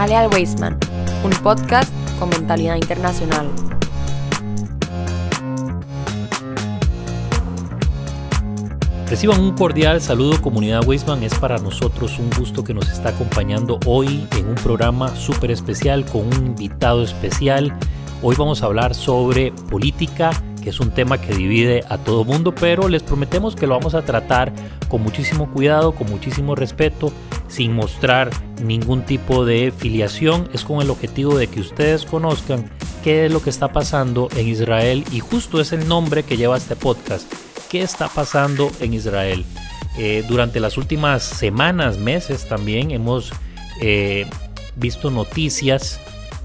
Jale al Weisman, un podcast con mentalidad internacional. Reciban un cordial saludo comunidad Weisman. Es para nosotros un gusto que nos está acompañando hoy en un programa súper especial con un invitado especial. Hoy vamos a hablar sobre política, que es un tema que divide a todo mundo, pero les prometemos que lo vamos a tratar con muchísimo cuidado, con muchísimo respeto, sin mostrar ningún tipo de filiación. Es con el objetivo de que ustedes conozcan qué es lo que está pasando en Israel y justo es el nombre que lleva este podcast qué está pasando en Israel. Eh, durante las últimas semanas, meses también hemos eh, visto noticias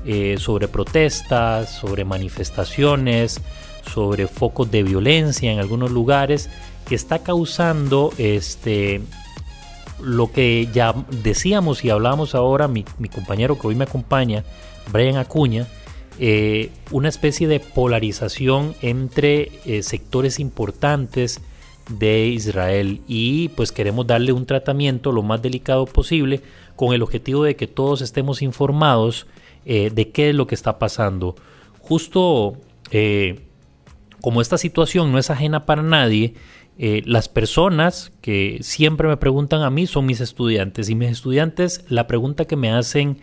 eh, sobre protestas, sobre manifestaciones, sobre focos de violencia en algunos lugares que está causando este lo que ya decíamos y hablamos ahora mi, mi compañero que hoy me acompaña, Brian Acuña, eh, una especie de polarización entre eh, sectores importantes de Israel y pues queremos darle un tratamiento lo más delicado posible con el objetivo de que todos estemos informados eh, de qué es lo que está pasando. Justo como esta situación no es ajena para nadie, las personas que siempre me preguntan a mí son mis estudiantes. Y mis estudiantes la pregunta que me hacen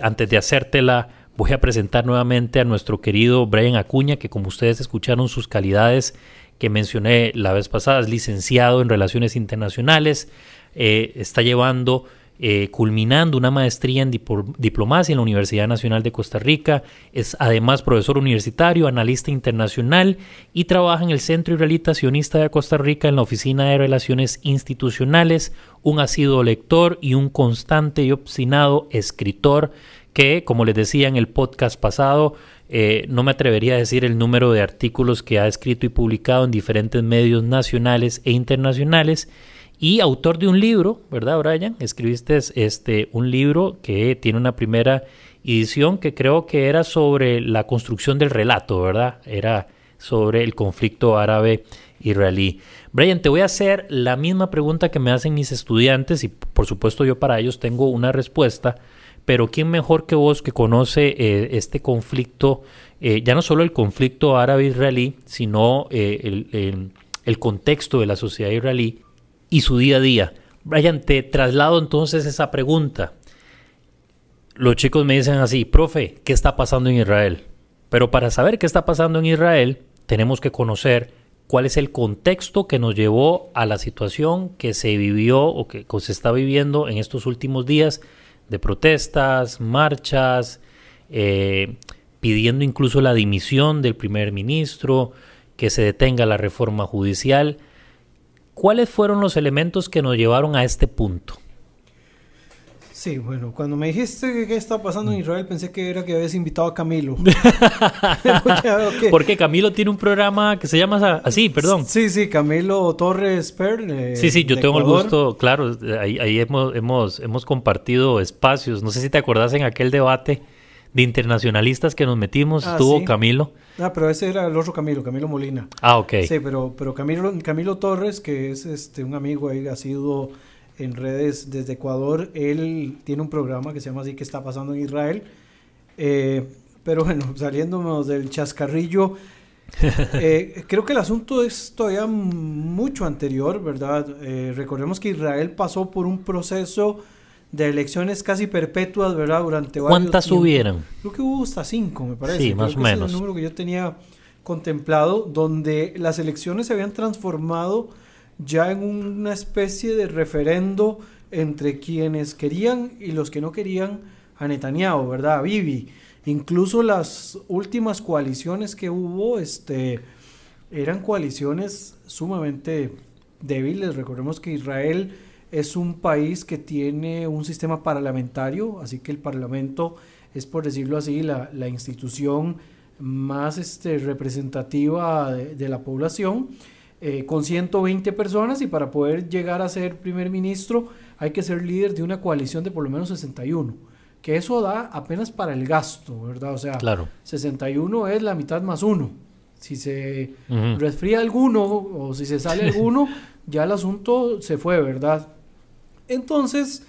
antes de hacértela voy a presentar nuevamente a nuestro querido Brian Acuña, que como ustedes escucharon sus calidades que mencioné la vez pasada, es licenciado en Relaciones Internacionales, eh, está llevando, eh, culminando una maestría en diplomacia en la Universidad Nacional de Costa Rica, es además profesor universitario, analista internacional y trabaja en el Centro Israelita Sionista de Costa Rica en la Oficina de Relaciones Institucionales, un asiduo lector y un constante y obstinado escritor que, como les decía en el podcast pasado, eh, no me atrevería a decir el número de artículos que ha escrito y publicado en diferentes medios nacionales e internacionales. Y autor de un libro, ¿verdad, Brian? Escribiste este, un libro que tiene una primera edición que creo que era sobre la construcción del relato, ¿verdad? Era sobre el conflicto árabe-israelí. Brian, te voy a hacer la misma pregunta que me hacen mis estudiantes y por supuesto yo para ellos tengo una respuesta pero ¿quién mejor que vos que conoce eh, este conflicto, eh, ya no solo el conflicto árabe-israelí, sino eh, el, contexto de la sociedad israelí y su día a día? Brian, te traslado entonces esa pregunta. Los chicos me dicen así, profe, ¿qué está pasando en Israel? Pero para saber qué está pasando en Israel, tenemos que conocer cuál es el contexto que nos llevó a la situación que se vivió o que se está viviendo en estos últimos días de protestas, marchas, eh, pidiendo incluso la dimisión del primer ministro, que se detenga la reforma judicial. ¿Cuáles fueron los elementos que nos llevaron a este punto? Sí, bueno, cuando me dijiste qué está pasando en Israel, pensé que era que habías invitado a Camilo. Porque Camilo tiene un programa que se llama así, perdón. Sí, sí, Camilo Torres Per. Eh, sí, sí, yo tengo el gusto, claro, ahí, hemos, hemos, hemos compartido espacios. No sé si te acordás en aquel debate de internacionalistas que nos metimos, ah, estuvo Camilo. Ah, pero ese era el otro Camilo, Camilo Molina. Ah, ok. Sí, pero, pero Camilo, Camilo Torres, que es este un amigo ahí, ha sido en redes desde Ecuador. Él tiene un programa que se llama así, que está pasando en Israel? Eh, pero bueno, saliéndonos del chascarrillo, eh, creo que el asunto es todavía mucho anterior, ¿verdad? Eh, recordemos que Israel pasó por un proceso de elecciones casi perpetuas, ¿verdad? Durante varios ¿Cuántas hubieron? Creo que hubo hasta cinco, me parece. Sí, más o menos. es el número que yo tenía contemplado, donde las elecciones se habían transformado ya en una especie de referendo entre quienes querían y los que no querían a Netanyahu, ¿verdad? A Bibi. Incluso las últimas coaliciones que hubo, este, eran coaliciones sumamente débiles. Recordemos que Israel es un país que tiene un sistema parlamentario, así que el parlamento es, por decirlo así, la, institución más este, representativa de la población eh, con 120 personas y para poder llegar a ser primer ministro hay que ser líder de una coalición de por lo menos 61. Que eso da apenas para el gasto, ¿verdad? O sea, claro. 61 es la mitad más uno. Si se resfría alguno o si se sale alguno, ya el asunto se fue, ¿verdad? Entonces,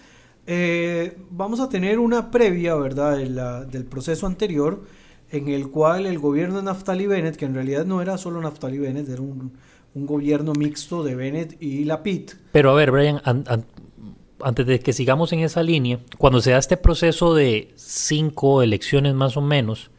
Eh, vamos a tener una previa, ¿verdad?, de la- del proceso anterior, en el cual el gobierno de Naftali Bennett, que en realidad no era solo Naftali Bennett, era un, un gobierno mixto de Bennett y Lapid. Pero a ver, Brian, an- an- antes de que sigamos en esa línea, cuando se da este proceso de cinco elecciones más o menos,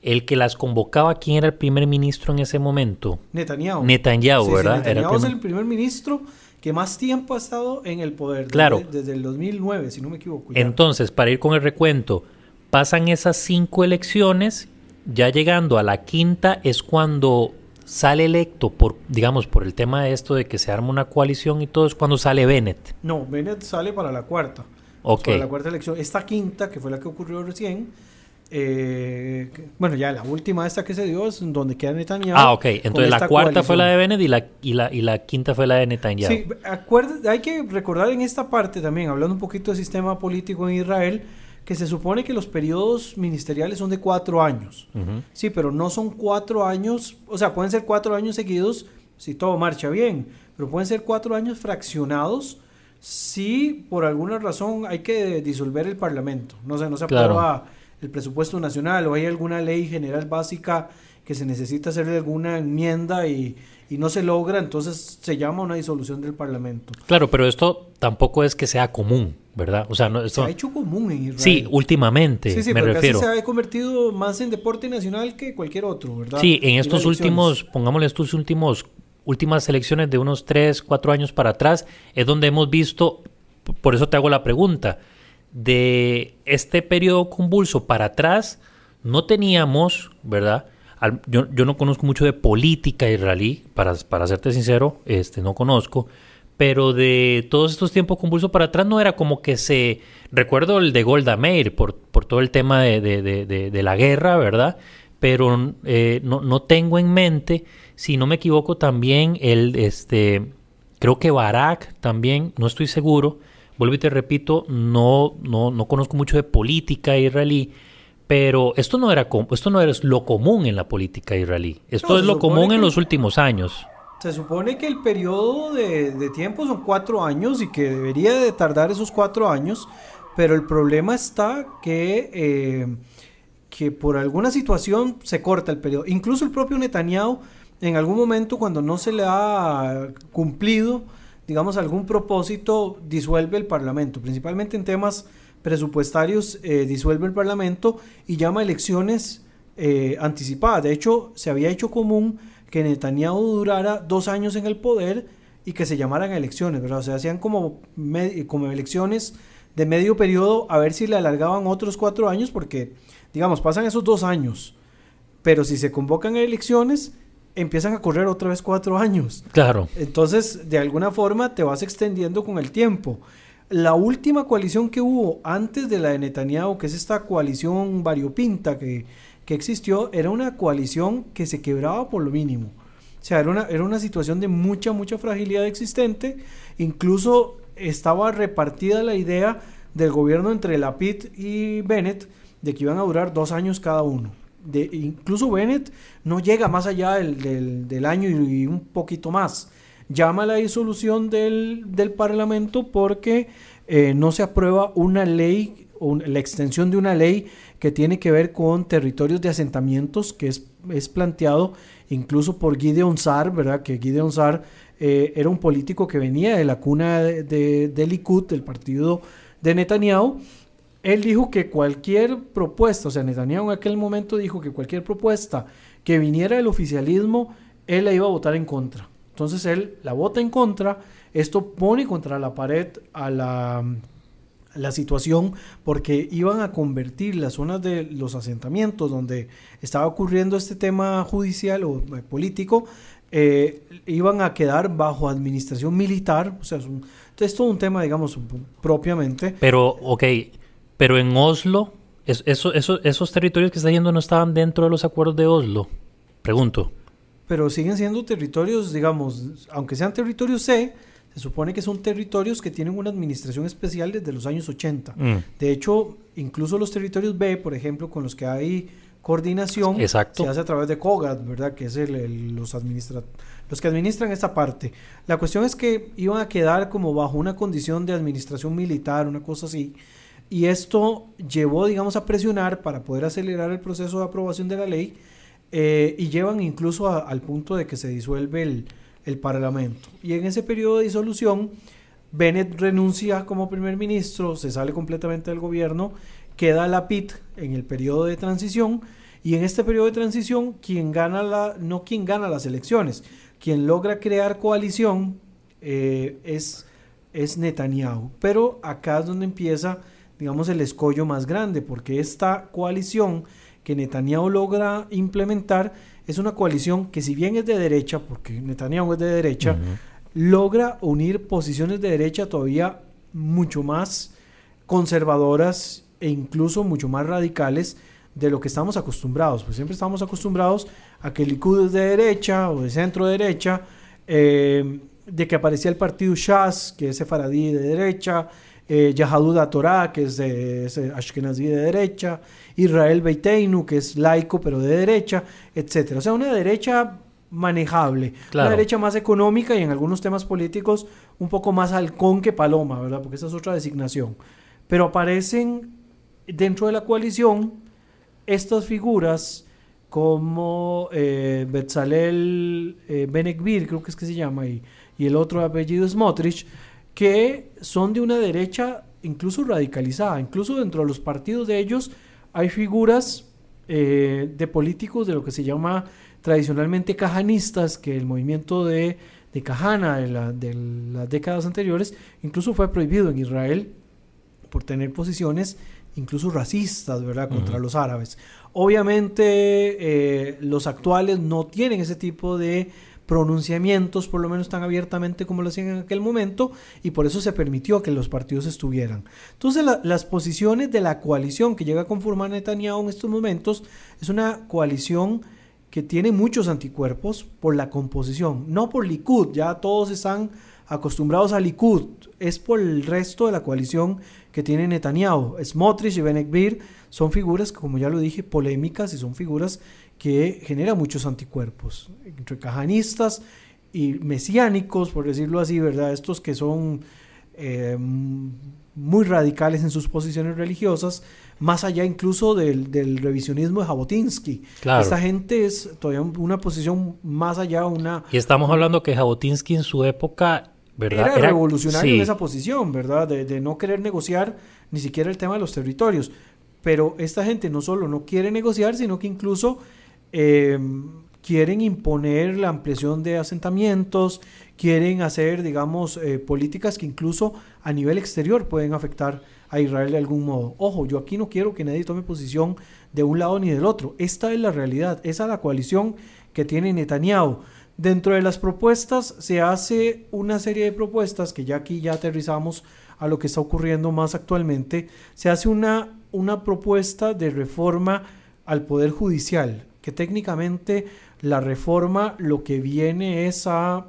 el que las convocaba, ¿quién era el primer ministro en ese momento? Netanyahu. Netanyahu, Sí, sí, ¿verdad? Era el Netanyahu es primer- el primer ministro que más tiempo ha estado en el poder. desde- Claro. Desde, el 2009, si no me equivoco. ya. Entonces, para ir con el recuento, pasan esas cinco elecciones, ya llegando a la quinta es cuando sale electo por, digamos, por el tema de esto de que se arma una coalición y todo, es cuando sale Bennett. No, Bennett sale para la cuarta. Ok. Para la cuarta elección. Esta quinta, que fue la que ocurrió recién, eh, bueno, ya la última esta que se dio es donde queda Netanyahu. Ah, ok. Entonces la cuarta fue la de. Bennett y la, y la, y la quinta fue la de Netanyahu. Sí, acuerda- hay que recordar en esta parte también, hablando un poquito del sistema político en Israel, que se supone que los periodos ministeriales son de cuatro años. Sí, pero no son cuatro años, o sea, pueden ser cuatro años seguidos si todo marcha bien, pero pueden ser cuatro años fraccionados si por alguna razón hay que disolver el Parlamento. No sé, no se Claro. El presupuesto nacional o hay alguna ley general básica que se necesita hacerle alguna enmienda y, y no se logra, entonces se llama una disolución del Parlamento. Claro, pero esto tampoco es que sea común, ¿verdad? O sea, no, Se esto, ha hecho común en Israel. sí, últimamente Sí, sí, me refiero. casi se ha convertido más en deporte nacional que cualquier otro, ¿verdad? Sí, en estos últimos, pongámosle estos últimos, últimas elecciones de unos 3, 4 años para atrás, es donde hemos visto, por eso te hago la pregunta, de este periodo convulso para atrás, no teníamos, ¿verdad? Yo, yo no conozco mucho de política israelí, para, para serte sincero, este, no conozco, pero de todos estos tiempos convulsos para atrás no era como que se... Recuerdo el de Golda Meir por, por todo el tema de- de- de la guerra, ¿verdad? Pero eh, no, no tengo en mente, si no me equivoco, también el, este, creo que Barak también, no estoy seguro, vuelvo y te repito, no, no, no conozco mucho de política israelí, pero esto no era esto no era lo común en la política israelí. Esto No, es lo común en que- los últimos años. Se supone que el periodo de, de tiempo son cuatro años y que debería de tardar esos cuatro años, pero el problema está que, eh, que por alguna situación se corta el periodo. Incluso el propio Netanyahu, en algún momento cuando no se le ha cumplido, digamos, algún propósito, disuelve el Parlamento, principalmente en temas presupuestarios, eh, disuelve el Parlamento y llama elecciones eh, anticipadas. De hecho, se había hecho común que Netanyahu durara dos años en el poder y que se llamaran elecciones, ¿verdad? O sea, hacían como, como elecciones de medio periodo a ver si le alargaban otros cuatro años porque, digamos, pasan esos dos años, pero si se convocan elecciones, empiezan a correr otra vez cuatro años. Claro. Entonces, de alguna forma te vas extendiendo con el tiempo. La última coalición que hubo antes de la de Netanyahu, que es esta coalición variopinta que, que existió, era una coalición que se quebraba por lo mínimo. O sea, era una, era una situación de mucha, mucha fragilidad existente. Incluso estaba repartida la idea del gobierno entre Lapid y Bennett de que iban a durar dos años cada uno. Incluso Bennett no llega más allá del, del- año y, un poquito más. Llama a la disolución del, del Parlamento porque eh, no se aprueba una ley, un- la extensión de una ley que tiene que ver con territorios de asentamientos, que es, es planteado incluso por Gideon Sar, ¿verdad? Que Gideon Sar eh, era un político que venía de la cuna de, de, de Likud, del partido de Netanyahu. Él dijo que cualquier propuesta, o sea, Netanyahu en aquel momento dijo que cualquier propuesta que viniera del oficialismo, él la iba a votar en contra. Entonces él la vota en contra, esto pone contra la pared a la, situación porque iban a convertir las zonas de los asentamientos donde estaba ocurriendo este tema judicial o eh, político, eh, iban a quedar bajo administración militar, o sea, es, un, es todo un tema, digamos, propiamente. Pero, ok, pero en Oslo, es- eso, eso- esos territorios que está yendo no estaban dentro de los acuerdos de Oslo. Pregunto. pero siguen siendo territorios, digamos, aunque sean territorios C, se supone que son territorios que tienen una administración especial desde los años 80. Mm, De hecho, incluso los territorios B, por ejemplo, con los que hay coordinación Exacto. se hace a través de COGAT, ¿verdad? Que es el, el- los, administra los que administran esta parte. La cuestión es que iban a quedar como bajo una condición de administración militar, una cosa así. Y esto llevó, digamos, a presionar para poder acelerar el proceso de aprobación de la ley eh, y llevan incluso al punto de que se disuelve el, el Parlamento. Y en ese periodo de disolución, Bennett renuncia como primer ministro, se sale completamente del gobierno, queda la PIT en el periodo de transición y en este periodo de transición quien gana la no quien gana las elecciones, quien logra crear coalición eh, es es Netanyahu. Pero acá es donde empieza, digamos, el escollo más grande, porque esta coalición que Netanyahu logra implementar es una coalición que si bien es de derecha, porque Netanyahu es de derecha, logra unir posiciones de derecha todavía mucho más conservadoras e incluso mucho más radicales de lo que estamos acostumbrados. Pues siempre estamos acostumbrados a que el Likud es de derecha o de centro derecha, eh, de que aparecía el partido Shas, que es sefaradí de derecha, eh, Yahadut Torah, que es, de, es Ashkenazí de derecha, Israel Beiteinu, que es laico pero de derecha, etcétera. O sea, una derecha manejable, Claro. una derecha más económica y en algunos temas políticos un poco más halcón que paloma, ¿verdad? Porque esa es otra designación. Pero aparecen dentro de la coalición estas figuras como eh, Betzalel eh, Benekvir, creo que es que se llama, y, y el otro apellido es Motrich, que son de una derecha incluso radicalizada. Incluso dentro de los partidos de ellos hay figuras eh, de políticos de lo que se llama tradicionalmente cajanistas, que el movimiento de, de Cajana de, la- de las décadas anteriores incluso fue prohibido en Israel por tener posiciones incluso racistas, ¿verdad?, contra Ujú. los árabes. Obviamente eh, los actuales no tienen ese tipo de pronunciamientos, por lo menos tan abiertamente como lo hacían en aquel momento, y por eso se permitió que los partidos estuvieran. Entonces la- las posiciones de la coalición que llega a conformar Netanyahu en estos momentos es una coalición que tiene muchos anticuerpos por la composición, no por Likud, ya todos están acostumbrados a Likud, es por el resto de la coalición que tiene Netanyahu. Smotrich y Benekvir son figuras, como ya lo dije, polémicas y son figuras que generan muchos anticuerpos, entre cajanistas y mesiánicos, por decirlo así, ¿verdad? Estos que son eh, muy radicales en sus posiciones religiosas, más allá incluso del, del revisionismo de Jabotinsky. Claro. Esta gente es todavía una posición más allá, una... Y estamos hablando que Jabotinsky en su época, ¿verdad? Era, revolucionario sí. en esa posición, ¿verdad? De, de no querer negociar ni siquiera el tema de los territorios. Pero esta gente no solo no quiere negociar, sino que incluso eh, quieren imponer la ampliación de asentamientos, quieren hacer, digamos, eh, políticas que incluso a nivel exterior pueden afectar a Israel de algún modo. Ojo, yo aquí no quiero que nadie tome posición de un lado ni del otro. Esta es la realidad, esa es la coalición que tiene Netanyahu. Dentro de las propuestas se hace una serie de propuestas que ya aquí ya aterrizamos a lo que está ocurriendo más actualmente. Se hace una, una propuesta de reforma al Poder Judicial, que técnicamente la reforma lo que viene es a,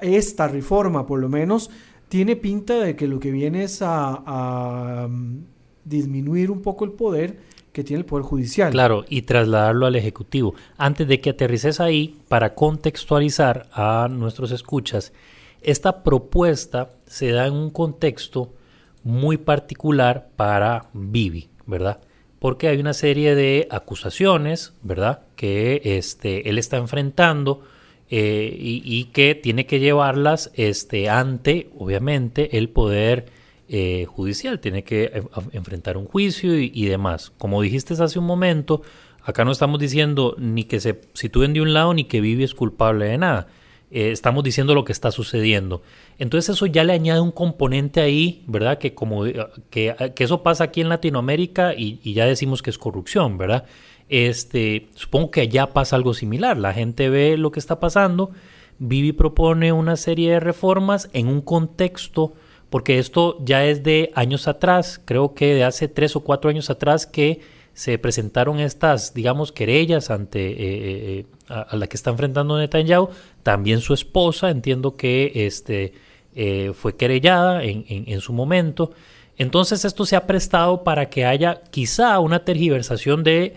esta reforma por lo menos tiene pinta de que lo que viene es a, um, disminuir un poco el poder que tiene el Poder Judicial. Claro, y trasladarlo al Ejecutivo. Antes de que aterrices ahí, para contextualizar a nuestros escuchas, esta propuesta se da en un contexto muy particular para Bibi, ¿verdad? Porque hay una serie de acusaciones, ¿verdad? Que este, él está enfrentando eh, y, que tiene que llevarlas este, ante, obviamente, el poder eh, judicial. Tiene que enfrentar un juicio y, y, demás. Como dijiste hace un momento, acá no estamos diciendo ni que se sitúen de un lado ni que Vivi es culpable de nada. Eh, estamos diciendo lo que está sucediendo. Entonces eso ya le añade un componente ahí, ¿verdad? Que como que, que eso pasa aquí en Latinoamérica y, y, ya decimos que es corrupción, ¿verdad? Este, supongo que allá pasa algo similar. La gente ve lo que está pasando. Vivi propone una serie de reformas en un contexto, porque esto ya es de años atrás, creo que de hace tres o cuatro años atrás que se presentaron estas, digamos, querellas ante eh, eh, a, a, la que está enfrentando Netanyahu, también su esposa, entiendo que este, eh, fue querellada en, en, en, su momento. Entonces esto se ha prestado para que haya quizá una tergiversación de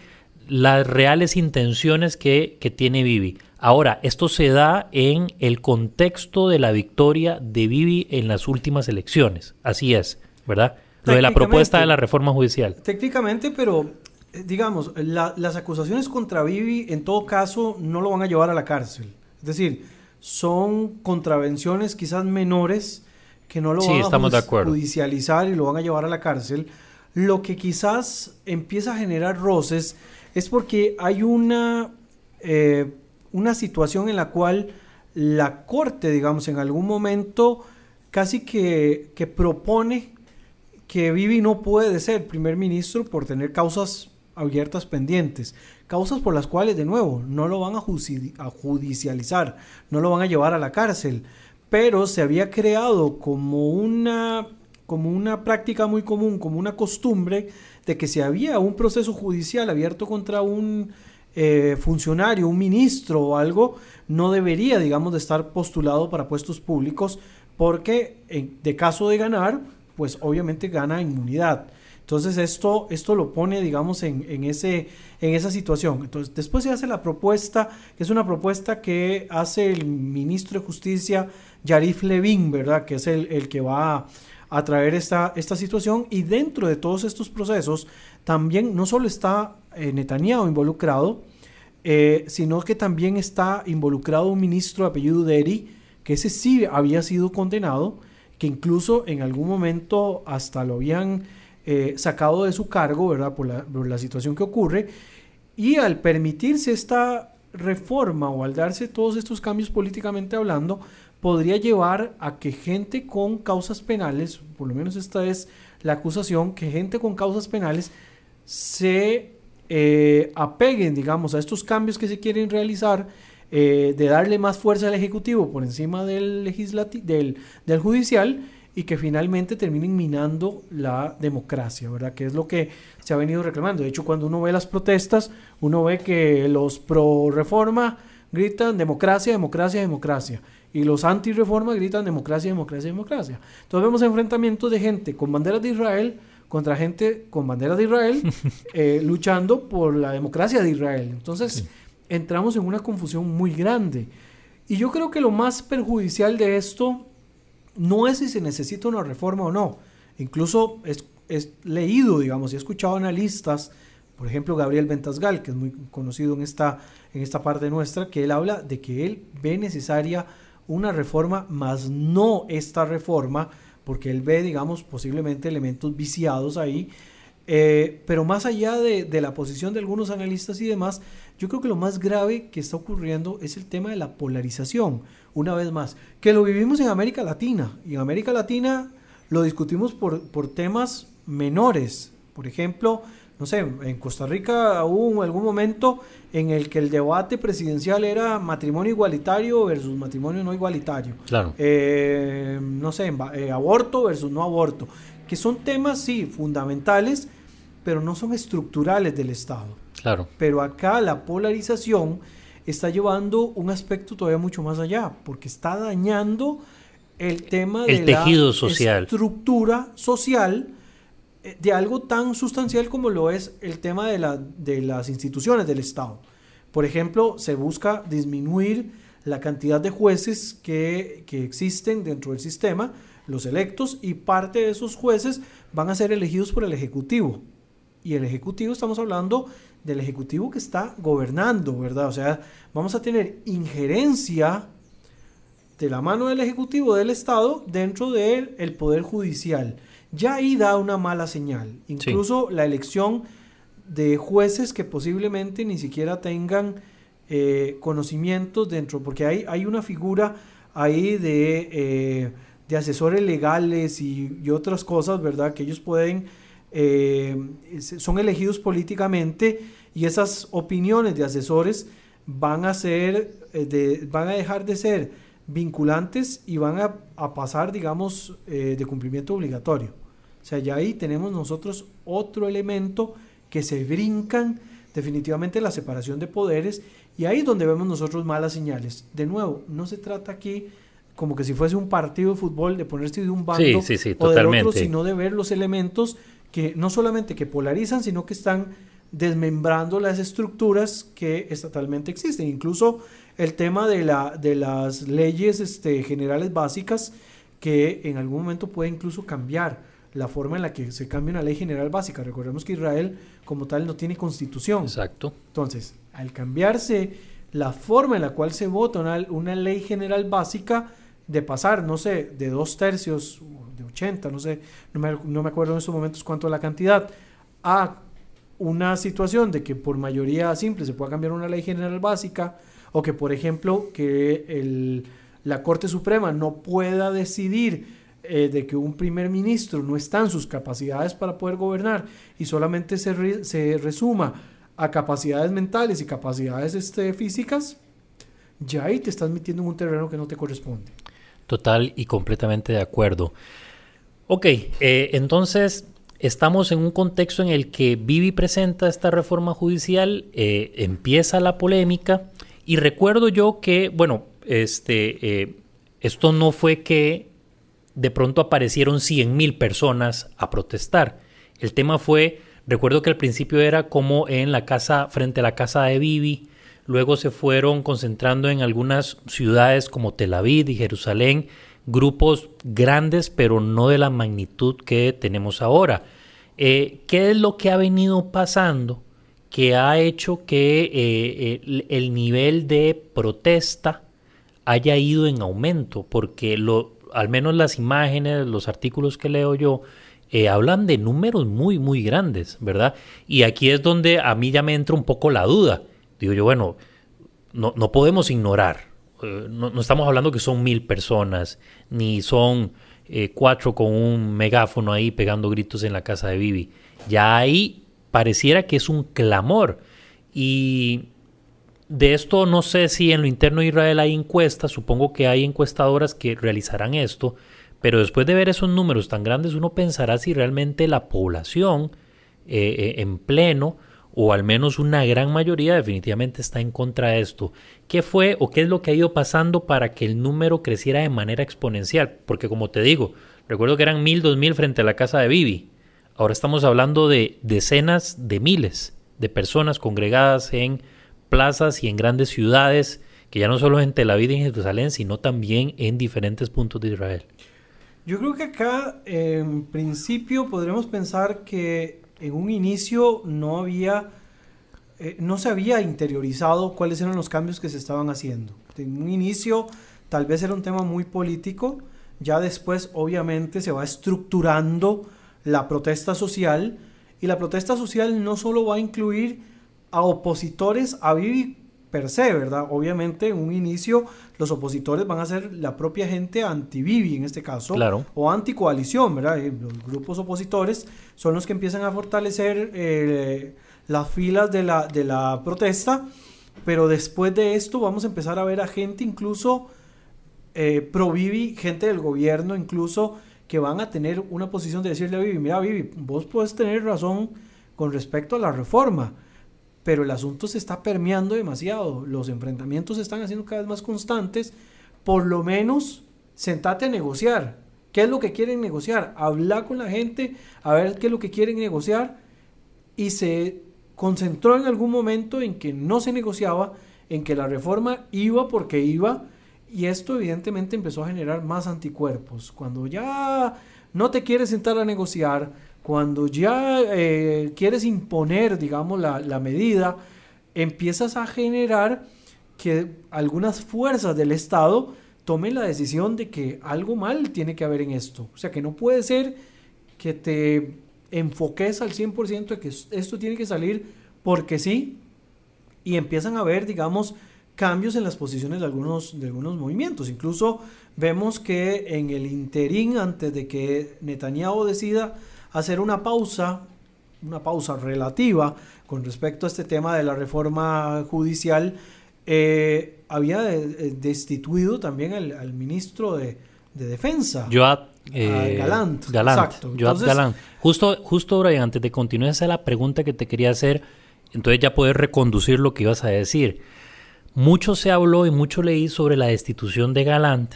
las reales intenciones que, que tiene Vivi. Ahora, esto se da en el contexto de la victoria de Vivi en las últimas elecciones. Así es, ¿verdad? Lo de la propuesta de la reforma judicial. Técnicamente, pero digamos, las acusaciones contra Vivi en todo caso no lo van a llevar a la cárcel. Es decir, son contravenciones quizás menores que no lo van a judicializar y lo van a llevar a la cárcel. Lo que quizás empieza a generar roces es porque hay una, eh, una situación en la cual la Corte, digamos, en algún momento casi que, que propone que Vivi no puede ser primer ministro por tener causas abiertas pendientes, causas por las cuales, de nuevo, no lo van a, judicializar, no lo van a llevar a la cárcel, pero se había creado como una, como una práctica muy común, como una costumbre, de que si había un proceso judicial abierto contra un eh, funcionario, un ministro o algo, no debería, digamos, de estar postulado para puestos públicos, porque en, de caso de ganar, pues obviamente gana inmunidad. Entonces esto, esto lo pone, digamos, en, en, ese, en esa situación. Entonces después se hace la propuesta, que es una propuesta que hace el ministro de Justicia, Yarif Levin, ¿verdad? Que es el, el que va a, traer esta, esta situación. Y dentro de todos estos procesos, también no solo está eh, Netanyahu involucrado, eh, sino que también está involucrado un ministro de apellido Deri, que ese sí había sido condenado, que incluso en algún momento hasta lo habían eh, sacado de su cargo, ¿verdad? Por la, situación que ocurre. Y al permitirse esta reforma o al darse todos estos cambios políticamente hablando, podría llevar a que gente con causas penales, por lo menos esta es la acusación, que gente con causas penales se eh, apeguen, digamos, a estos cambios que se quieren realizar, eh, de darle más fuerza al Ejecutivo por encima del, del, del judicial y que finalmente terminen minando la democracia, ¿verdad? Que es lo que se ha venido reclamando. De hecho, cuando uno ve las protestas, uno ve que los pro reforma gritan democracia, democracia, democracia. Y los anti-reforma gritan democracia, democracia, democracia. Entonces vemos enfrentamientos de gente con banderas de Israel contra gente con banderas de Israel eh, luchando por la democracia de Israel. Entonces entramos en una confusión muy grande. Y yo creo que lo más perjudicial de esto no es si se necesita una reforma o no. Incluso es, leído, digamos, y he escuchado analistas, por ejemplo Gabriel Ventasgal, que es muy conocido en esta, en esta parte nuestra, que él habla de que él ve necesaria una reforma, más no esta reforma, porque él ve, digamos, posiblemente elementos viciados ahí. Eh, pero más allá de, de, la posición de algunos analistas y demás, yo creo que lo más grave que está ocurriendo es el tema de la polarización una vez más, que lo vivimos en América Latina. Y en América Latina lo discutimos por, por temas menores. Por ejemplo, no sé, en Costa Rica hubo algún momento en el que el debate presidencial era matrimonio igualitario versus matrimonio no igualitario. Claro. Eh, no sé, eh, aborto versus no aborto. Que son temas, sí, fundamentales, pero no son estructurales del Estado. Claro. Pero acá la polarización está llevando un aspecto todavía mucho más allá, porque está dañando el tema de tejido social. estructura social eh, de algo tan sustancial como lo es el tema de, la, de las instituciones del Estado. Por ejemplo, se busca disminuir la cantidad de jueces que, que existen dentro del sistema, los electos, y parte de esos jueces van a ser elegidos por el Ejecutivo. Y el Ejecutivo estamos hablando del Ejecutivo que está gobernando, ¿verdad? O sea, vamos a tener injerencia de la mano del Ejecutivo del Estado dentro del el Poder Judicial. Ya ahí da una mala señal. Incluso la elección de jueces que posiblemente ni siquiera tengan eh, conocimientos dentro, porque hay, hay una figura ahí de, eh, de asesores legales y, y, otras cosas, ¿verdad? Que ellos pueden, eh, son elegidos políticamente y esas opiniones de asesores van a ser, eh, de, van a dejar de ser vinculantes y van a, pasar, digamos, eh, de cumplimiento obligatorio. O sea, ya ahí tenemos nosotros otro elemento que se brincan definitivamente la separación de poderes y ahí es donde vemos nosotros malas señales. De nuevo, no se trata aquí como que si fuese un partido de fútbol de ponerse de un bando o del otro, sino de ver los elementos que no solamente que polarizan, sino que están desmembrando las estructuras que estatalmente existen. Incluso el tema de, la, de las leyes este, generales básicas que en algún momento puede incluso cambiar la forma en la que se cambia una ley general básica. Recordemos que Israel como tal no tiene constitución. Exacto. Entonces, al cambiarse la forma en la cual se vota una, una ley general básica, de pasar, no sé, de dos tercios, 80, no sé, no me, no me acuerdo en estos momentos cuánto la cantidad, a una situación de que por mayoría simple se pueda cambiar una ley general básica, o que, por ejemplo, que el, la Corte Suprema no pueda decidir eh, de que un primer ministro no está en sus capacidades para poder gobernar y solamente se, se resuma a capacidades mentales y capacidades este, físicas, ya ahí te estás metiendo en un terreno que no te corresponde. Total y completamente de acuerdo. Ok, eh, entonces estamos en un contexto en el que Vivi presenta esta reforma judicial, eh, empieza la polémica y recuerdo yo que, bueno, este, eh, esto no fue que de pronto aparecieron 100 mil personas a protestar. El tema fue, recuerdo que al principio era como en la casa, frente a la casa de Vivi, luego se fueron concentrando en algunas ciudades como Tel Aviv y Jerusalén, grupos grandes, pero no de la magnitud que tenemos ahora. Eh, ¿Qué es lo que ha venido pasando que ha hecho que eh, el, nivel de protesta haya ido en aumento? Porque lo, al menos las imágenes, los artículos que leo yo, eh, hablan de números muy, muy grandes, ¿verdad? Y aquí es donde a mí ya me entra un poco la duda. Digo yo, bueno, no, no podemos ignorar. Eh, no, estamos hablando que son mil personas, ni son eh, cuatro con un megáfono ahí pegando gritos en la casa de Vivi. Ya ahí pareciera que es un clamor. Y de esto no sé si en lo interno de Israel hay encuestas, supongo que hay encuestadoras que realizarán esto, pero después de ver esos números tan grandes uno pensará si realmente la población eh, en pleno o al menos una gran mayoría definitivamente está en contra de esto. ¿Qué fue o qué es lo que ha ido pasando para que el número creciera de manera exponencial? Porque como te digo, recuerdo que eran mil, dos mil frente a la casa de Vivi. Ahora estamos hablando de decenas de miles de personas congregadas en plazas y en grandes ciudades, que ya no solo en Tel Aviv y en Jerusalén, sino también en diferentes puntos de Israel. Yo creo que acá, en principio, podremos pensar que en un inicio no había, eh, no se había interiorizado cuáles eran los cambios que se estaban haciendo. En un inicio tal vez era un tema muy político, ya después obviamente se va estructurando la protesta social y la protesta social no solo va a incluir a opositores a Vivi per se, ¿verdad? Obviamente en un inicio los opositores van a ser la propia gente anti-Bibi en este caso, claro. o anti-coalición, ¿verdad? Eh, los grupos opositores son los que empiezan a fortalecer eh, las filas de la, de la protesta, pero después de esto vamos a empezar a ver a gente incluso eh, pro-Bibi, gente del gobierno incluso, que van a tener una posición de decirle a Bibi, mira Bibi, vos puedes tener razón con respecto a la reforma, pero el asunto se está permeando demasiado, los enfrentamientos se están haciendo cada vez más constantes, por lo menos sentate a negociar. ¿Qué es lo que quieren negociar? Habla con la gente, a ver qué es lo que quieren negociar. Y se concentró en algún momento en que no se negociaba, en que la reforma iba porque iba, y esto evidentemente empezó a generar más anticuerpos. Cuando ya no te quieres sentar a negociar, cuando ya eh, quieres imponer, digamos, la, medida, empiezas a generar que algunas fuerzas del Estado tomen la decisión de que algo mal tiene que haber en esto. O sea, que no puede ser que te enfoques al 100% de que esto tiene que salir porque sí, y empiezan a haber, digamos, cambios en las posiciones de algunos, de algunos movimientos. Incluso vemos que en el interín, antes de que Netanyahu decida hacer una pausa, una pausa relativa con respecto a este tema de la reforma judicial. Eh, había eh, destituido también al, ministro de, Defensa. Joad eh, Galant. Exacto. Galant. Justo, justo, Brian, antes de continuar, esa es la pregunta que te quería hacer. Entonces ya puedes reconducir lo que ibas a decir. Mucho se habló y mucho leí sobre la destitución de Galant,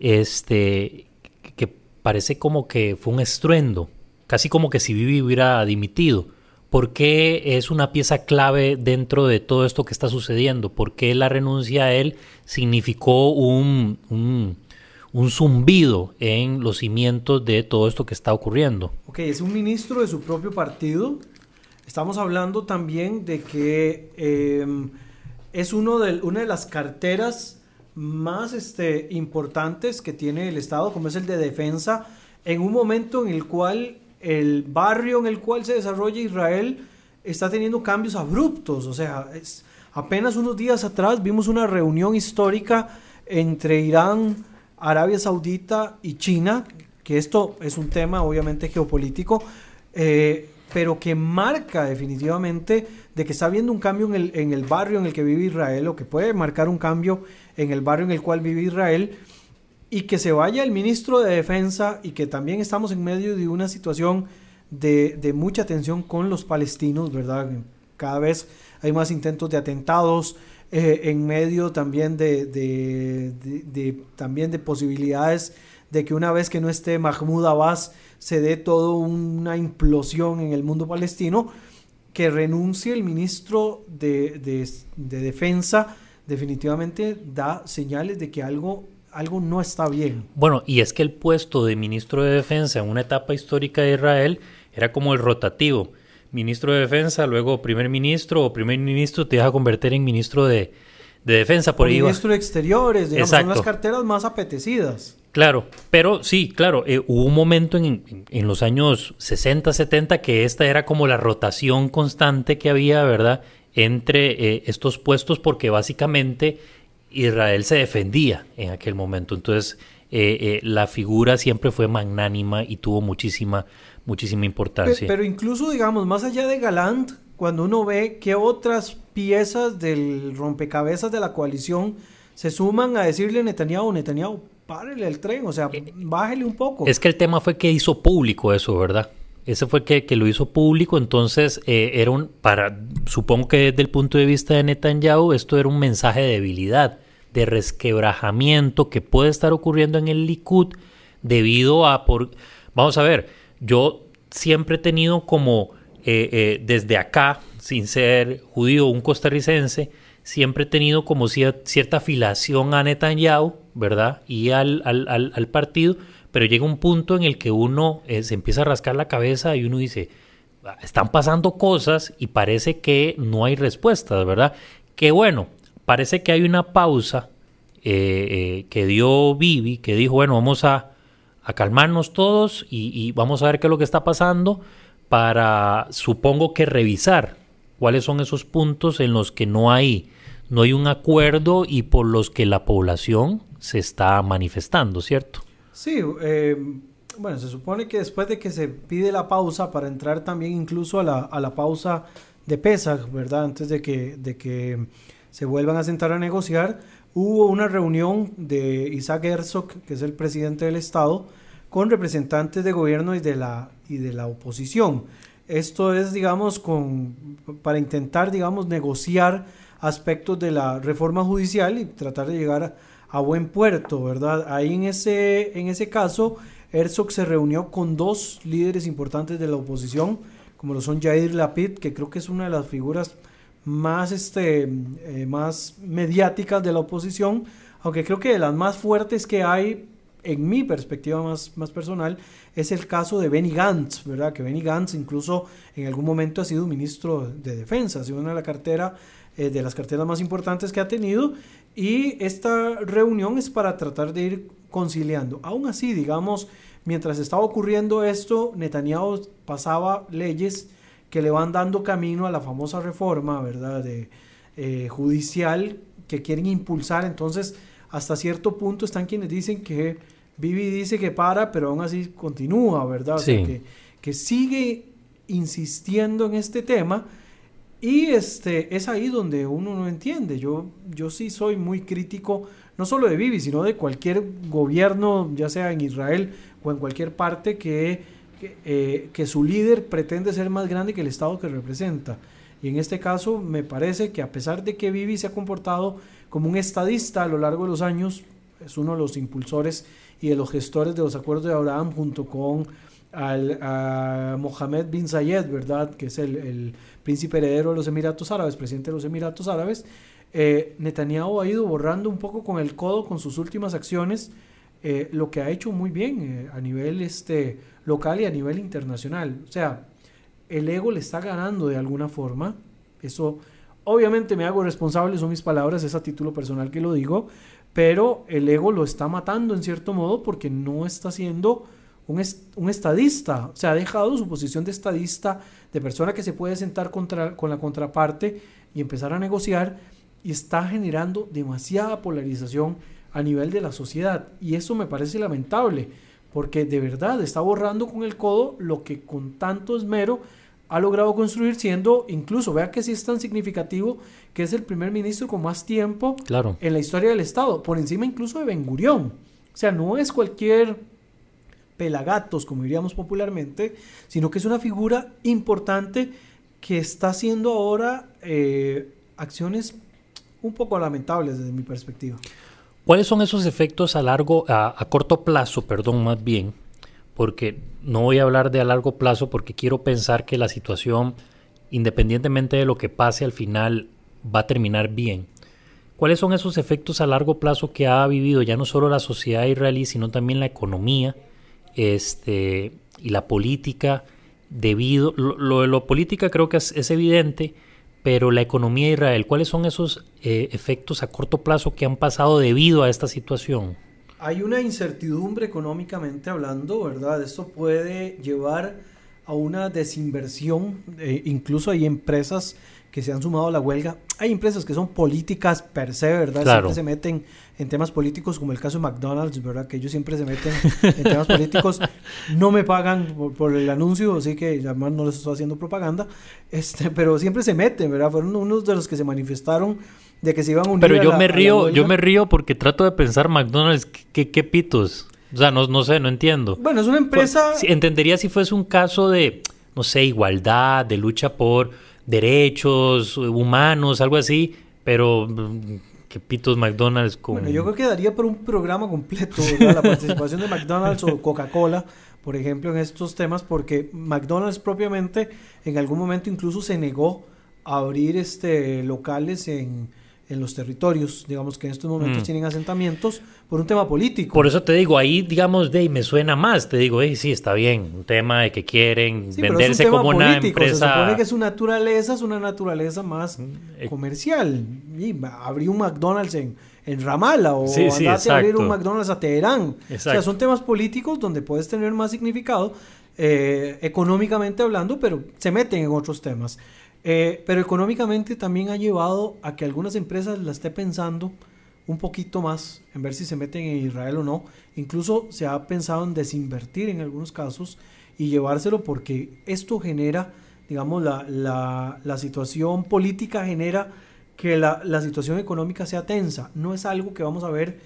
este, que parece como que fue un estruendo casi como que si Vivi hubiera dimitido, ¿Por qué es una pieza clave dentro de todo esto que está sucediendo? ¿Por qué la renuncia a él significó un, un, zumbido en los cimientos de todo esto que está ocurriendo? Ok, es un ministro de su propio partido. Estamos hablando también de que em, es uno de, una de las carteras más este, importantes que tiene el Estado, como es el de defensa, en un momento en el cual el barrio en el cual se desarrolla Israel está teniendo cambios abruptos. O sea, apenas unos días atrás vimos una reunión histórica entre Irán, Arabia Saudita y China, que esto es un tema obviamente geopolítico, eh, pero que marca definitivamente de que está habiendo un cambio en el, en el barrio en el que vive Israel, o que puede marcar un cambio en el barrio en el cual vive Israel y que se vaya el ministro de Defensa y que también estamos en medio de una situación de, mucha tensión con los palestinos, ¿verdad? Cada vez hay más intentos de atentados, eh, en medio también de, también de posibilidades de que una vez que no esté Mahmoud Abbas se dé toda una implosión en el mundo palestino, que renuncie el ministro de Defensa definitivamente da señales de que algo algo no está bien. Bueno, y es que el puesto de ministro de Defensa en una etapa histórica de Israel era como el rotativo. Ministro de Defensa, luego primer ministro o primer ministro te deja convertir en ministro de, Defensa. Por ministro de Exteriores, digamos, son las carteras más apetecidas. Claro, pero sí, claro, eh, hubo un momento en, en, los años 60, 70 que esta era como la rotación constante que había, ¿verdad? Entre eh, estos puestos porque básicamente Israel se defendía en aquel momento. Entonces, eh, eh, la figura siempre fue magnánima y tuvo muchísima, muchísima importancia. Pero, incluso, digamos, más allá de Galant, cuando uno ve que otras piezas del rompecabezas de la coalición se suman a decirle a Netanyahu, Netanyahu, párele el tren, o sea, eh, bájele un poco. Es que el tema fue que hizo público eso, ¿verdad? Ese fue que, que lo hizo público, entonces era un, para, supongo que desde el punto de vista de Netanyahu, esto era un mensaje de debilidad de resquebrajamiento que puede estar ocurriendo en el Likud debido a por vamos a ver yo siempre he tenido como eh, eh, desde acá sin ser judío un costarricense siempre he tenido como cierta afiliación a Netanyahu verdad y al, al, partido pero llega un punto en el que uno eh, se empieza a rascar la cabeza y uno dice ah, están pasando cosas y parece que no hay respuestas verdad que bueno parece que hay una pausa eh, eh, que dio Vivi, que dijo, bueno, vamos a, calmarnos todos y, vamos a ver qué es lo que está pasando para, supongo que revisar cuáles son esos puntos en los que no hay, no hay un acuerdo y por los que la población se está manifestando, ¿cierto? Sí, eh, bueno, se supone que después de que se pide la pausa para entrar también incluso a la, a la pausa de Pesach, ¿verdad? Antes de que, de que se vuelvan a sentar a negociar, hubo una reunión de Isaac Herzog, que es el presidente del Estado, con representantes de gobierno y de la, y de la oposición. Esto es, digamos, con, para intentar, digamos, negociar aspectos de la reforma judicial y tratar de llegar a, buen puerto, ¿verdad? Ahí en ese, en ese caso, Herzog se reunió con dos líderes importantes de la oposición, como lo son Jair Lapid, que creo que es una de las figuras más, este, eh, más mediáticas de la oposición, aunque creo que de las más fuertes que hay, en mi perspectiva más, más personal, es el caso de Benny Gantz, ¿verdad? Que Benny Gantz incluso en algún momento ha sido ministro de Defensa, ha sido una de, la cartera, eh, de las carteras más importantes que ha tenido, y esta reunión es para tratar de ir conciliando. Aún así, digamos, mientras estaba ocurriendo esto, Netanyahu pasaba leyes que le van dando camino a la famosa reforma, ¿verdad? De, eh, judicial que quieren impulsar. Entonces, hasta cierto punto están quienes dicen que Vivi dice que para, pero aún así continúa, ¿verdad? que, que, sigue insistiendo en este tema. Y este, es ahí donde uno no entiende. Yo, yo sí soy muy crítico, no solo de Vivi, sino de cualquier gobierno, ya sea en Israel o en cualquier parte, que eh, que, su líder pretende ser más grande que el Estado que representa. Y en este caso me parece que a pesar de que Vivi se ha comportado como un estadista a lo largo de los años, es uno de los impulsores y de los gestores de los acuerdos de Abraham junto con al, a Mohammed bin Zayed, ¿verdad? Que es el, príncipe heredero de los Emiratos Árabes, presidente de los Emiratos Árabes, eh, Netanyahu ha ido borrando un poco con el codo con sus últimas acciones, eh, lo que ha hecho muy bien eh, a nivel este, local y a nivel internacional. O sea, el ego le está ganando de alguna forma. Eso, obviamente me hago responsable, son mis palabras, es a título personal que lo digo, pero el ego lo está matando en cierto modo porque no está siendo un, un estadista, o sea, ha dejado su posición de estadista, de persona que se puede sentar contra, con la contraparte y empezar a negociar y está generando demasiada polarización a nivel de la sociedad y eso me parece lamentable porque de verdad está borrando con el codo lo que con tanto esmero ha logrado construir siendo incluso, vea que sí es tan significativo que es el primer ministro con más tiempo claro. en la historia del Estado, por encima incluso de Ben Gurión. O sea, no es cualquier pelagatos, como diríamos popularmente, sino que es una figura importante que está haciendo ahora eh, acciones un poco lamentables desde mi perspectiva. ¿Cuáles son esos efectos a largo, a corto plazo, perdón, más bien, porque no voy a hablar de a largo plazo porque quiero pensar que la situación, independientemente de lo que pase al final, va a terminar bien. ¿Cuáles son esos efectos a largo plazo que ha vivido ya no solo la sociedad israelí, sino también la economía este, y la política? Debido, lo, de lo política creo que es, evidente, pero la economía de Israel, ¿cuáles son esos eh, efectos a corto plazo que han pasado debido a esta situación? hay una incertidumbre económicamente hablando, ¿verdad? Esto puede llevar a una desinversión, eh, incluso hay empresas que se han sumado a la huelga. Hay empresas que son políticas per se, ¿verdad? Siempre se meten en temas políticos, como el caso de McDonald's, ¿verdad? Que ellos siempre se meten en temas políticos. No me pagan por, el anuncio, así que además no les estoy haciendo propaganda, este, pero siempre se meten, ¿verdad? Fueron unos de los que se manifestaron de que se iban a unir. Pero yo me río, yo me río porque trato de pensar McDonald's, ¿qué, qué pitos? O sea, no, no sé, no entiendo. Bueno, es una empresa... entendería si fuese un caso de, no sé, igualdad, de lucha por derechos humanos, algo así, pero mm, ¿qué pitos McDonald's con... Bueno, yo creo que daría por un programa completo la participación de McDonald's o Coca-Cola, por ejemplo, en estos temas, porque McDonald's propiamente en algún momento incluso se negó a abrir este, locales en en los territorios, digamos que en estos momentos mm. tienen asentamientos por un tema político. Por eso te digo, ahí digamos, de me suena más, te digo, hey, sí, está bien, un tema de que quieren venderse como una empresa. Se supone que su naturaleza es una naturaleza más mm, eh. comercial. Y abrir un McDonald's en, en Ramallah o sí, a abrir un McDonald's a Teherán. O sea, son temas políticos donde puedes tener más significado eh, económicamente hablando, pero se meten en otros temas. Eh, pero económicamente también ha llevado a que algunas empresas la esté pensando un poquito más en ver si se meten en Israel o no. Incluso se ha pensado en desinvertir en algunos casos y llevárselo porque esto genera, digamos, la, la, situación política genera que la, la, situación económica sea tensa. No es algo que vamos a ver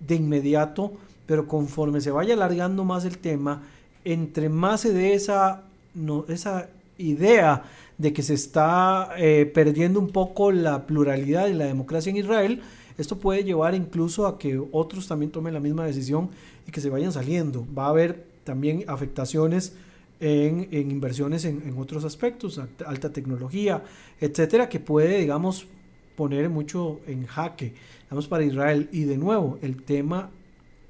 de inmediato, pero conforme se vaya alargando más el tema, entre más se dé esa, no, esa idea de que se está eh, perdiendo un poco la pluralidad y la democracia en Israel, esto puede llevar incluso a que otros también tomen la misma decisión y que se vayan saliendo. Va a haber también afectaciones en, inversiones en, otros aspectos, alta tecnología, etcétera, que puede, digamos, poner mucho en jaque, digamos, para Israel. Y de nuevo, el tema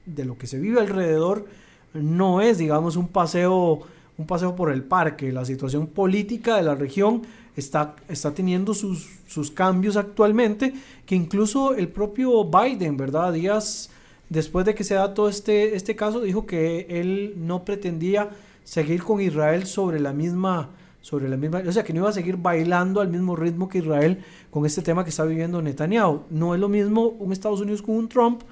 de lo que se vive alrededor no es, digamos, un paseo un paseo por el parque. La situación política de la región está, está teniendo sus, sus cambios actualmente, que incluso el propio Biden, ¿verdad? Días después de que se da todo este, este caso, dijo que él no pretendía seguir con Israel sobre la misma sobre la misma, o sea, que no iba a seguir bailando al mismo ritmo que Israel con este tema que está viviendo Netanyahu. No es lo mismo un Estados Unidos con un Trump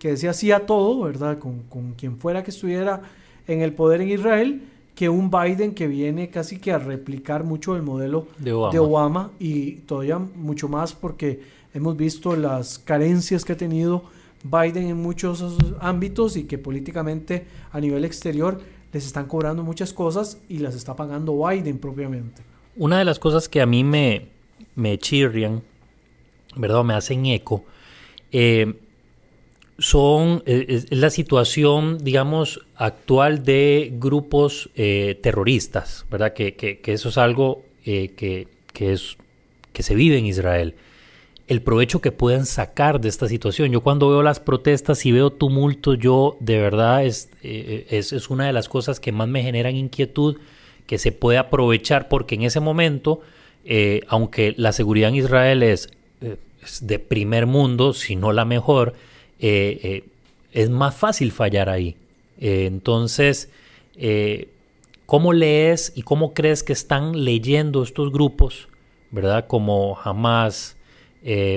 que decía sí a todo, ¿verdad? Con, con quien fuera que estuviera en el poder en Israel, que un Biden que viene casi que a replicar mucho el modelo de Obama. y todavía mucho más porque hemos visto las carencias que ha tenido Biden en muchos ámbitos y que políticamente a nivel exterior les están cobrando muchas cosas y las está pagando Biden propiamente. Una de las cosas que a mí me, me chirrian, ¿verdad? Me hacen eco. Eh, son es, la situación, digamos, actual de grupos eh, terroristas, ¿verdad? Que, que, que, eso es algo eh, que, que, es, que se vive en Israel. El provecho que pueden sacar de esta situación. Yo cuando veo las protestas y veo tumulto, yo de verdad es, eh, es, es una de las cosas que más me generan inquietud, que se puede aprovechar, porque en ese momento, aunque la seguridad en Israel es de primer mundo, si no la mejor, eh, eh, es más fácil fallar ahí. Eh, entonces, ¿cómo lees y cómo crees que están leyendo estos grupos, verdad? Como Hamas,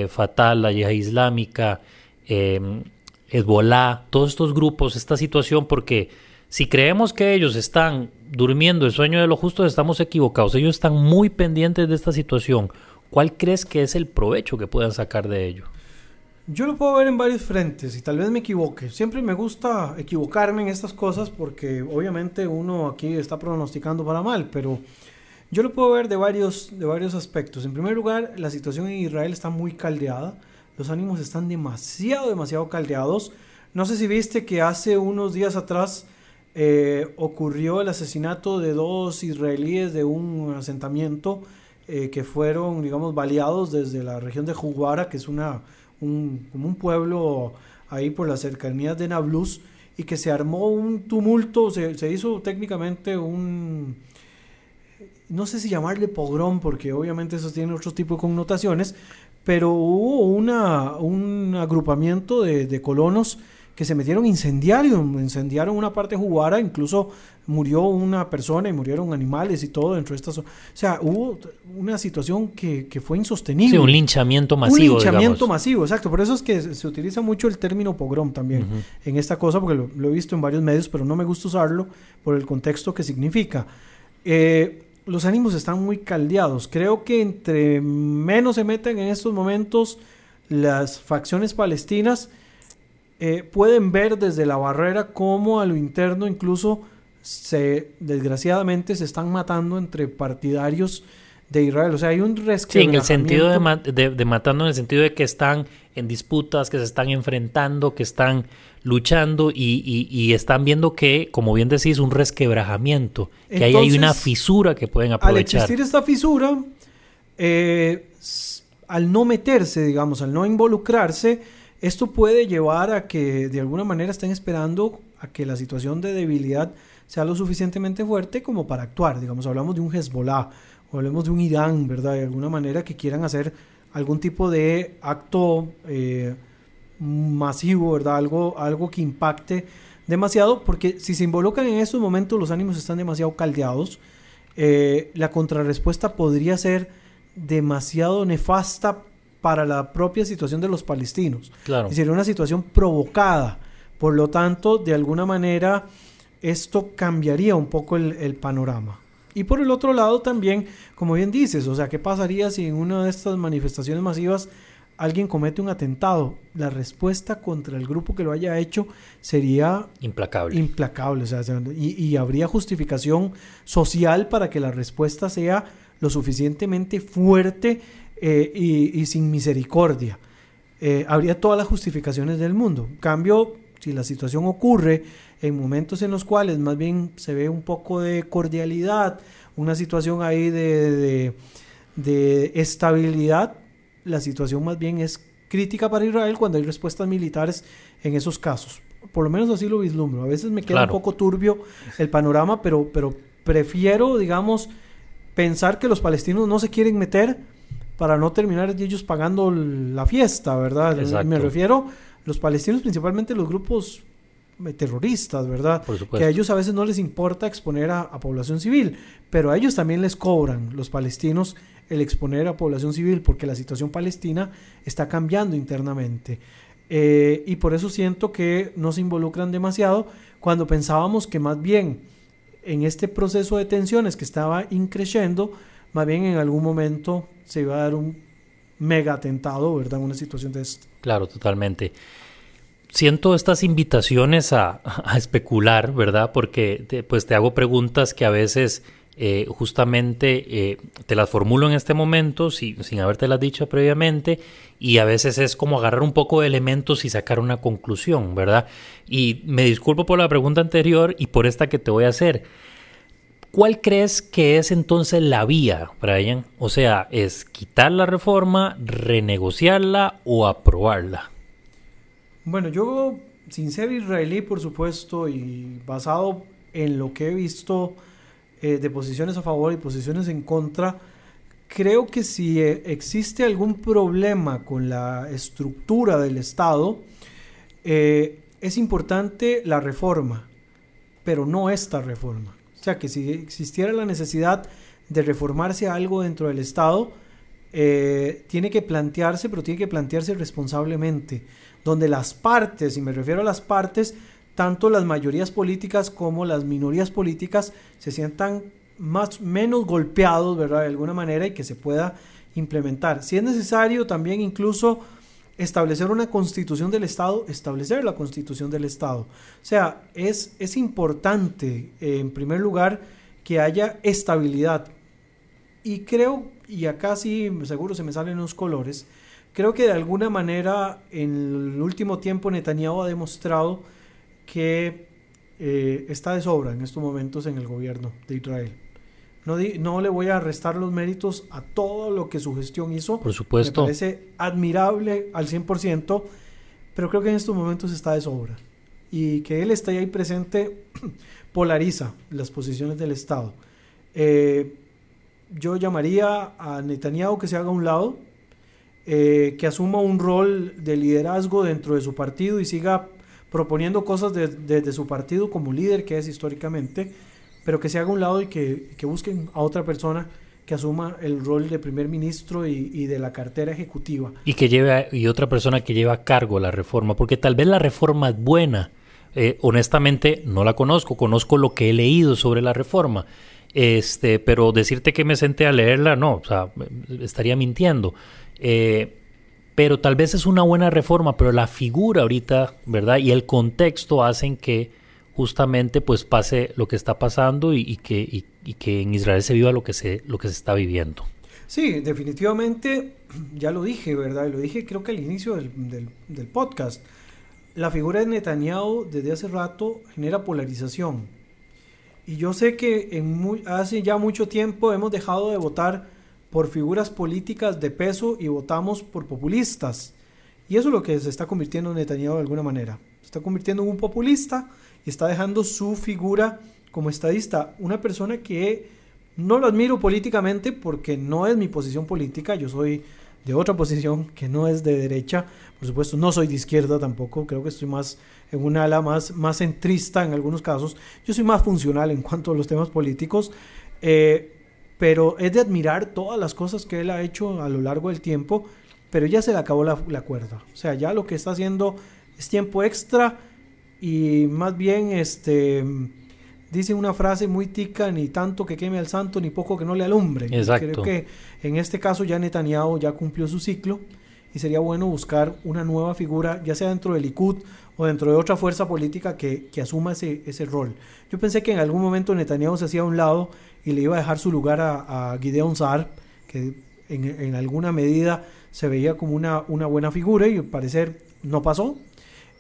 Fatal, la Yihad Islámica, Hezbollah, todos estos grupos, esta situación, porque si creemos que ellos están durmiendo el sueño de lo justo, estamos equivocados. Ellos están muy pendientes de esta situación. ¿Cuál crees que es el provecho que puedan sacar de ello? Yo lo puedo ver en varios frentes y tal vez me equivoque. Siempre me gusta equivocarme en estas cosas porque obviamente uno aquí está pronosticando para mal, pero yo lo puedo ver de varios, de varios aspectos. En primer lugar, la situación en Israel está muy caldeada. Los ánimos están demasiado, demasiado caldeados. No sé si viste que hace unos días atrás eh, ocurrió el asesinato de dos israelíes de un asentamiento eh, que fueron, digamos, baleados desde la región de Juguara, que es una como un pueblo ahí por las cercanías de Nablus y que se armó un tumulto, se, se hizo técnicamente un, no sé si llamarle pogrom, porque obviamente eso tiene otro tipo de connotaciones, pero hubo una, un agrupamiento de, de colonos que se metieron incendiario, incendiaron una parte juguara, incluso murió una persona y murieron animales y todo dentro de esta O sea, hubo una situación que, que fue insostenible. Sí, un linchamiento masivo. Un linchamiento masivo, exacto. Por eso es que se utiliza mucho el término pogrom también en esta cosa, porque lo, he visto en varios medios, pero no me gusta usarlo por el contexto que significa. Eh, los ánimos están muy caldeados. Creo que entre menos se meten en estos momentos las facciones palestinas, eh, pueden ver desde la barrera cómo a lo interno incluso se desgraciadamente se están matando entre partidarios de Israel. O sea, hay un Sí, en el sentido de, de, matando, en el sentido de que están en disputas, que se están enfrentando, que están luchando y, y, están viendo que, como bien decís, un resquebrajamiento, que ahí hay una fisura que pueden aprovechar. Al existir esta fisura, eh, al no meterse, digamos, al no involucrarse, esto puede llevar a que de alguna manera estén esperando a que la situación de debilidad sea lo suficientemente fuerte como para actuar. Digamos, hablamos de un Hezbollah, o hablemos de un Irán, ¿verdad? De alguna manera que quieran hacer algún tipo de acto eh, masivo, ¿verdad? Algo, algo que impacte demasiado, porque si se involucran en estos momentos los ánimos están demasiado caldeados, eh, la contrarrespuesta podría ser demasiado nefasta para la propia situación de los palestinos. Claro. Y sería una situación provocada. Por lo tanto, de alguna manera, esto cambiaría un poco el, panorama. Y por el otro lado también, como bien dices, o sea, ¿qué pasaría si en una de estas manifestaciones masivas alguien comete un atentado? La respuesta contra el grupo que lo haya hecho sería implacable. Implacable, o sea, y, y habría justificación social para que la respuesta sea lo suficientemente fuerte eh, y, sin misericordia. Eh, habría todas las justificaciones del mundo. En cambio, si la situación ocurre en momentos en los cuales más bien se ve un poco de cordialidad, una situación ahí de, de, estabilidad, la situación más bien es crítica para Israel cuando hay respuestas militares en esos casos. Por lo menos así lo vislumbro. A veces me queda un poco turbio el panorama, pero, pero prefiero, digamos, pensar que los palestinos no se quieren meter para no terminar ellos pagando la fiesta, ¿verdad? Me refiero los palestinos, principalmente los grupos eh, terroristas, ¿verdad? que a ellos a veces no les importa exponer a, población civil, pero a ellos también les cobran, los palestinos, el exponer a población civil, porque la situación palestina está cambiando internamente. Eh, y por eso siento que no se involucran demasiado cuando pensábamos que más bien en este proceso de tensiones que estaba increciendo, más bien en algún momento se iba a dar un mega atentado, ¿verdad? Una situación de esto. Claro, totalmente. Siento estas invitaciones a, especular, ¿verdad? Porque te, pues te hago preguntas que a veces eh, justamente eh, te las formulo en este momento sin, sin las dicho previamente y a veces es como agarrar un poco de elementos y sacar una conclusión, ¿verdad? Y me disculpo por la pregunta anterior y por esta que te voy a hacer. ¿Cuál crees que es entonces la vía, Brian? O sea, ¿es quitar la reforma, renegociarla o aprobarla? Bueno, yo, sin ser israelí, por supuesto, y basado en lo que he visto eh, de posiciones a favor y posiciones en contra, creo que si eh, existe algún problema con la estructura del Estado, eh, es importante la reforma, pero no esta reforma. Sea, que si existiera la necesidad de reformarse algo dentro del Estado, tiene que plantearse, pero tiene que plantearse responsablemente, donde las partes, y me refiero a las partes, tanto las mayorías políticas como las minorías políticas se sientan más, menos golpeados, ¿verdad? De alguna manera y que se pueda implementar. Si es necesario también incluso establecer una constitución del Estado, establecer la constitución del Estado. O sea, es, es importante, eh, en primer lugar, que haya estabilidad. Y creo, y acá sí seguro se me salen los colores, creo que de alguna manera en el último tiempo Netanyahu ha demostrado que eh, está de sobra en estos momentos en el gobierno de Israel. No, no, le voy a restar los méritos a todo lo que su gestión hizo. Por supuesto. Me parece admirable al 100%, pero creo que en estos momentos está de sobra. Y que él esté ahí presente polariza las posiciones del Estado. Eh, yo llamaría a Netanyahu que se haga a un lado, eh, que asuma un rol de liderazgo dentro de su partido y siga proponiendo cosas desde su partido como líder que es históricamente, pero que se haga a un lado y que, busquen a otra persona que asuma el rol de primer ministro y, de la cartera ejecutiva. Y que lleve y otra persona que lleve a cargo la reforma, porque tal vez la reforma es buena. Eh, honestamente no la conozco, conozco lo que he leído sobre la reforma. Este, pero decirte que me senté a leerla, no, o sea, estaría mintiendo. Eh, pero tal vez es una buena reforma, pero la figura ahorita, ¿verdad? Y el contexto hacen que justamente pues pase lo que está pasando y, que, que en Israel se viva lo que se, lo que se está viviendo. Sí, definitivamente, ya lo dije, ¿verdad? Lo dije creo que al inicio del, del podcast. La figura de Netanyahu desde hace rato genera polarización. Y yo sé que hace ya mucho tiempo hemos dejado de votar por figuras políticas de peso y votamos por populistas. Y eso es lo que se está convirtiendo en Netanyahu de alguna manera. Se está convirtiendo en un populista y está dejando su figura como estadista. Una persona que no lo admiro políticamente porque no es mi posición política. Yo soy de otra posición que no es de derecha. Por supuesto, no soy de izquierda tampoco. Creo que estoy más en un ala más, más centrista en algunos casos. Yo soy más funcional en cuanto a los temas políticos. Eh, pero es de admirar todas las cosas que él ha hecho a lo largo del tiempo, pero ya se le acabó la, cuerda. O sea, ya lo que está haciendo es tiempo extra y más bien este dice una frase muy tica, ni tanto que queme al santo, ni poco que no le alumbre. Exacto. Creo que en este caso ya Netanyahu ya cumplió su ciclo y sería bueno buscar una nueva figura, ya sea dentro del Likud o dentro de otra fuerza política que, que asuma ese, ese, rol. Yo pensé que en algún momento Netanyahu se hacía a un lado y le iba a dejar su lugar a, a Gideon Saar, que en, en, alguna medida se veía como una, una buena figura y al parecer no pasó.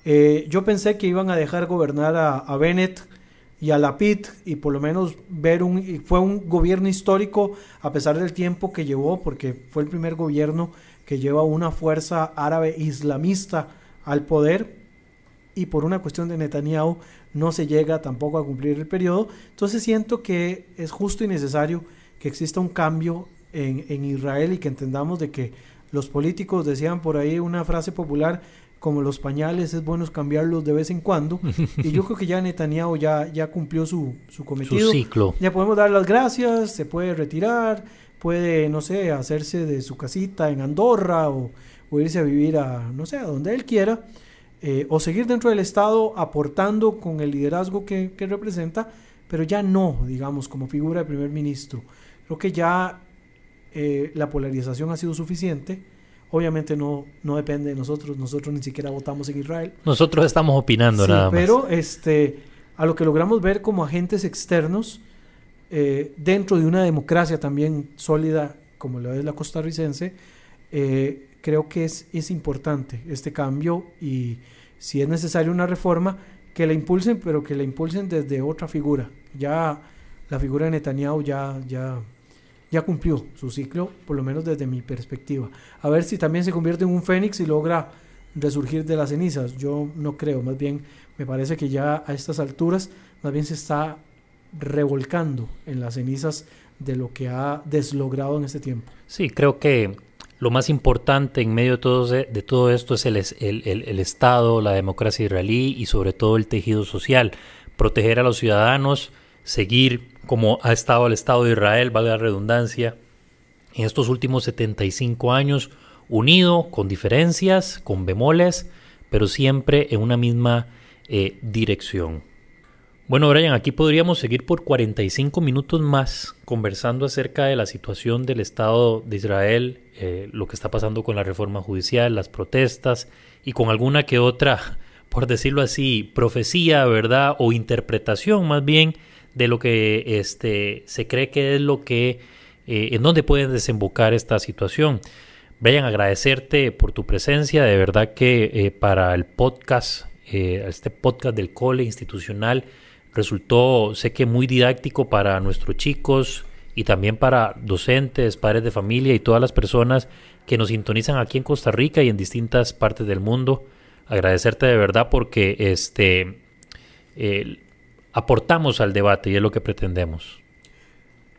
Eh, yo pensé que iban a dejar gobernar a, Bennett y a Lapid y por lo menos ver un fue un gobierno histórico a pesar del tiempo que llevó porque fue el primer gobierno que lleva una fuerza árabe islamista al poder y por una cuestión de Netanyahu no se llega tampoco a cumplir el periodo. Entonces siento que es justo y necesario que exista un cambio en, en Israel y que entendamos de que los políticos decían por ahí una frase popular como los pañales es bueno cambiarlos de vez en cuando y yo creo que ya Netanyahu ya, ya cumplió su, su cometido. Su ciclo. Ya podemos dar las gracias, se puede retirar, puede, no sé, hacerse de su casita en Andorra o, o irse a vivir a, no sé, a donde él quiera eh, o seguir dentro del Estado aportando con el liderazgo que, representa, pero ya no, digamos, como figura de primer ministro. Creo que ya eh, la polarización ha sido suficiente. Obviamente no, no depende de nosotros, nosotros ni siquiera votamos en Israel. Nosotros estamos opinando nada más. Pero este, a lo que logramos ver como agentes externos, eh, dentro de una democracia también sólida como lo es la costarricense, eh, creo que es, es importante este cambio y si es necesaria una reforma, que la impulsen, pero que la impulsen desde otra figura. Ya la figura de Netanyahu ya, ya, ya cumplió su ciclo, por lo menos desde mi perspectiva. A ver si también se convierte en un fénix y logra resurgir de las cenizas. Yo no creo, más bien me parece que ya a estas alturas, más bien se está revolcando en las cenizas de lo que ha deslogrado en este tiempo. Sí, creo que lo más importante en medio de todo, de todo esto es el, el, el, Estado, la democracia israelí y sobre todo el tejido social. Proteger a los ciudadanos, seguir como ha estado el Estado de Israel, vale la redundancia, en estos últimos 75 años, unido, con diferencias, con bemoles, pero siempre en una misma eh, dirección. Bueno, Brian, aquí podríamos seguir por 45 minutos más conversando acerca de la situación del Estado de Israel, eh, lo que está pasando con la reforma judicial, las protestas y con alguna que otra, por decirlo así, profecía, ¿verdad? O interpretación más bien de lo que este, se cree que es lo que, eh, en dónde puede desembocar esta situación. Brian, agradecerte por tu presencia, de verdad que eh, para el podcast, este podcast del cole institucional, resultó, sé que muy didáctico para nuestros chicos y también para docentes, padres de familia y todas las personas que nos sintonizan aquí en Costa Rica y en distintas partes del mundo. Agradecerte de verdad porque este, aportamos al debate y es lo que pretendemos.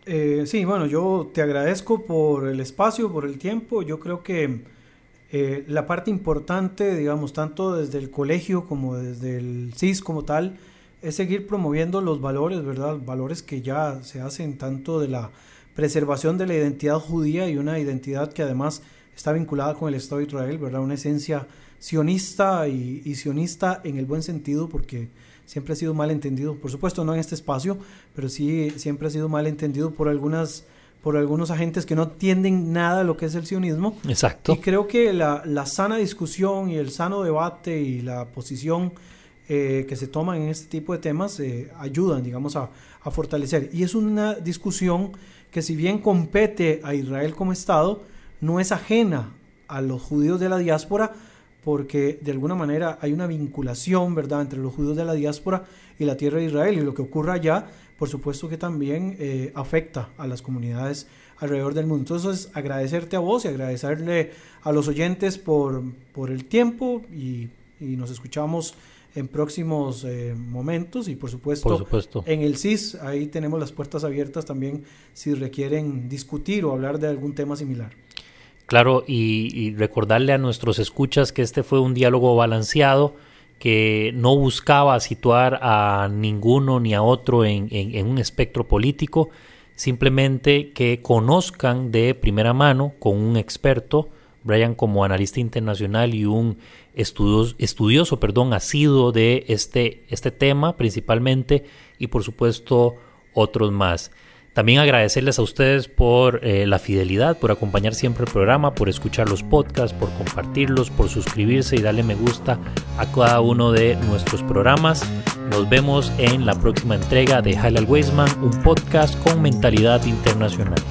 Eh, sí, bueno, yo te agradezco por el espacio, por el tiempo. Yo creo que eh, la parte importante, digamos, tanto desde el colegio como desde el CIS como tal, es seguir promoviendo los valores, ¿verdad? Valores que ya se hacen tanto de la preservación de la identidad judía y una identidad que además está vinculada con el Estado de Israel, ¿verdad? Una esencia sionista y, sionista en el buen sentido porque siempre ha sido mal entendido, por supuesto no en este espacio, pero sí siempre ha sido mal entendido por algunas por algunos agentes que no entienden nada de lo que es el sionismo. Exacto. Y creo que la, la sana discusión y el sano debate y la posición eh, que se toman en este tipo de temas eh, ayudan, digamos, a, fortalecer. Y es una discusión que si bien compete a Israel como Estado, no es ajena a los judíos de la diáspora, porque de alguna manera hay una vinculación, ¿verdad?, entre los judíos de la diáspora y la tierra de Israel. Y lo que ocurra allá, por supuesto que también eh, afecta a las comunidades alrededor del mundo. Entonces, agradecerte a vos y agradecerle a los oyentes por, por el tiempo y, y nos escuchamos en próximos eh, momentos y por supuesto, supuesto, en el CIS ahí tenemos las puertas abiertas también si requieren discutir o hablar de algún tema similar. Claro, y, recordarle a nuestros escuchas que este fue un diálogo balanceado que no buscaba situar a ninguno ni a otro en, en un espectro político, simplemente que conozcan de primera mano con un experto, Brian como analista internacional y un estudioso, estudioso perdón, asiduo de este, este tema principalmente y por supuesto otros más. También agradecerles a ustedes por eh, la fidelidad, por acompañar siempre el programa, por escuchar los podcasts, por compartirlos, por suscribirse y darle me gusta a cada uno de nuestros programas. Nos vemos en la próxima entrega de Halal Weisman, un podcast con mentalidad internacional.